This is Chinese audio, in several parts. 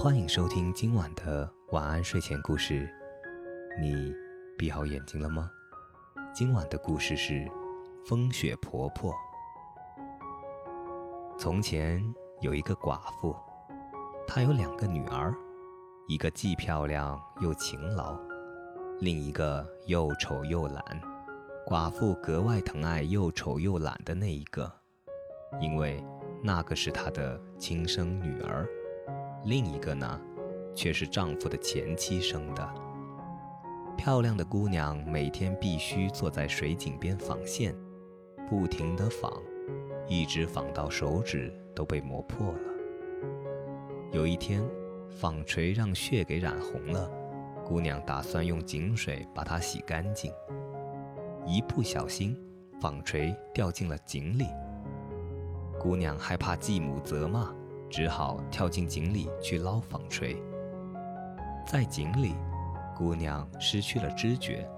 欢迎收听今晚的晚安睡前故事。你闭好眼睛了吗？今晚的故事是《风雪婆婆》。从前有一个寡妇，她有两个女儿，一个既漂亮又勤劳，另一个又丑又懒。寡妇格外疼爱又丑又懒的那一个，因为那个是她的亲生女儿。另一个呢，却是丈夫的前妻生的。漂亮的姑娘每天必须坐在水井边纺线，不停地纺，一直纺到手指都被磨破了。有一天，纺锤让血给染红了，姑娘打算用井水把它洗干净，一不小心，纺锤掉进了井里。姑娘害怕继母责骂。只好跳进井里去捞纺锤。在井里，姑娘失去了知觉。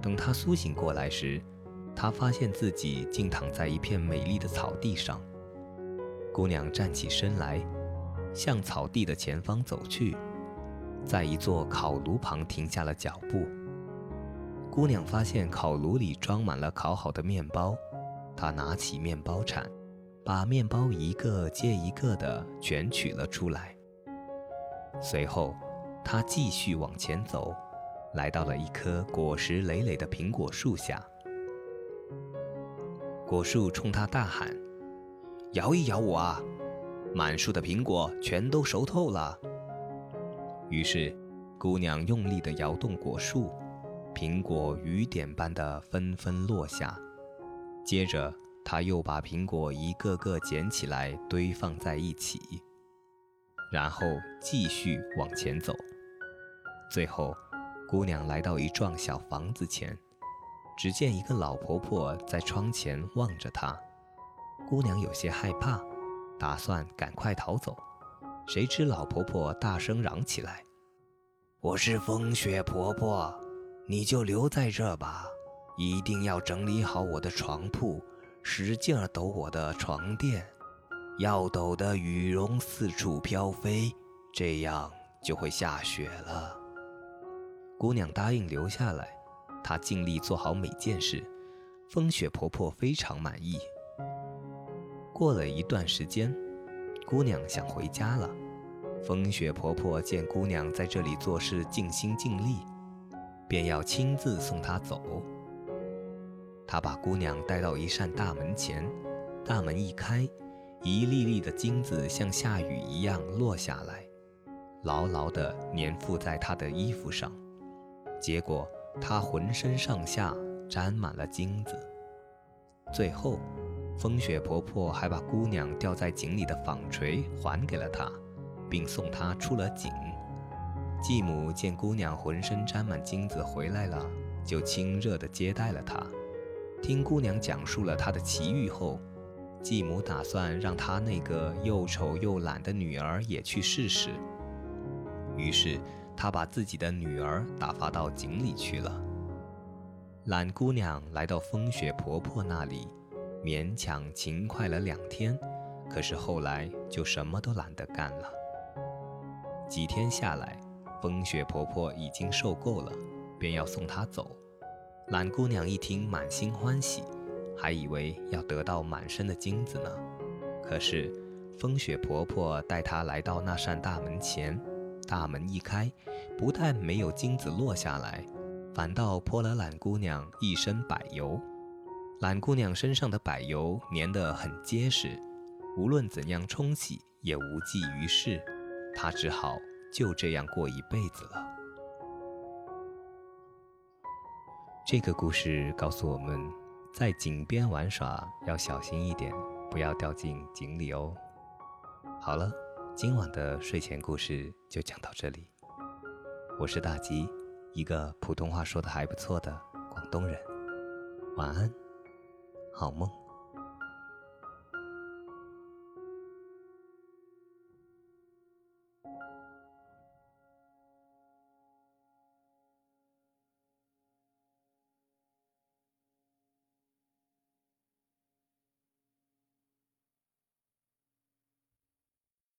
等她苏醒过来时，她发现自己竟躺在一片美丽的草地上。姑娘站起身来，向草地的前方走去，在一座烤炉旁停下了脚步。姑娘发现烤炉里装满了烤好的面包，她拿起面包铲。把面包一个接一个的全取了出来。随后，他继续往前走，来到了一棵果实累累的苹果树下。果树冲他大喊：“摇一摇我啊！满树的苹果全都熟透了。”于是，姑娘用力地摇动果树，苹果雨点般的纷纷落下。接着，他又把苹果一个个捡起来堆放在一起，然后继续往前走。最后，姑娘来到一幢小房子前，只见一个老婆婆在窗前望着她。姑娘有些害怕，打算赶快逃走。谁知老婆婆大声嚷起来：“我是风雪婆婆，你就留在这吧，一定要整理好我的床铺。”使劲儿抖我的床垫，要抖得羽绒四处飘飞，这样就会下雪了。姑娘答应留下来，她尽力做好每件事，风雪婆婆非常满意。过了一段时间，姑娘想回家了。风雪婆婆见姑娘在这里做事尽心尽力，便要亲自送她走。他把姑娘带到一扇大门前，大门一开，一粒粒的金子像下雨一样落下来，牢牢地粘附在她的衣服上。结果她浑身上下沾满了金子。最后，风雪婆婆还把姑娘掉在井里的纺锤还给了她，并送她出了井。继母见姑娘浑身沾满金子回来了，就亲热地接待了她。听姑娘讲述了她的奇遇后，继母打算让她那个又丑又懒的女儿也去试试。于是，她把自己的女儿打发到井里去了。懒姑娘来到风雪婆婆那里，勉强勤快了两天，可是后来就什么都懒得干了。几天下来，风雪婆婆已经受够了，便要送她走。懒姑娘一听，满心欢喜，还以为要得到满身的金子呢。可是，风雪婆婆带她来到那扇大门前，大门一开，不但没有金子落下来，反倒泼了懒姑娘一身柏油。懒姑娘身上的柏油粘得很结实，无论怎样冲洗也无济于事，她只好就这样过一辈子了。这个故事告诉我们，在井边玩耍要小心一点，不要掉进井里哦。好了，今晚的睡前故事就讲到这里。我是大吉，一个普通话说的还不错的广东人。晚安，好梦。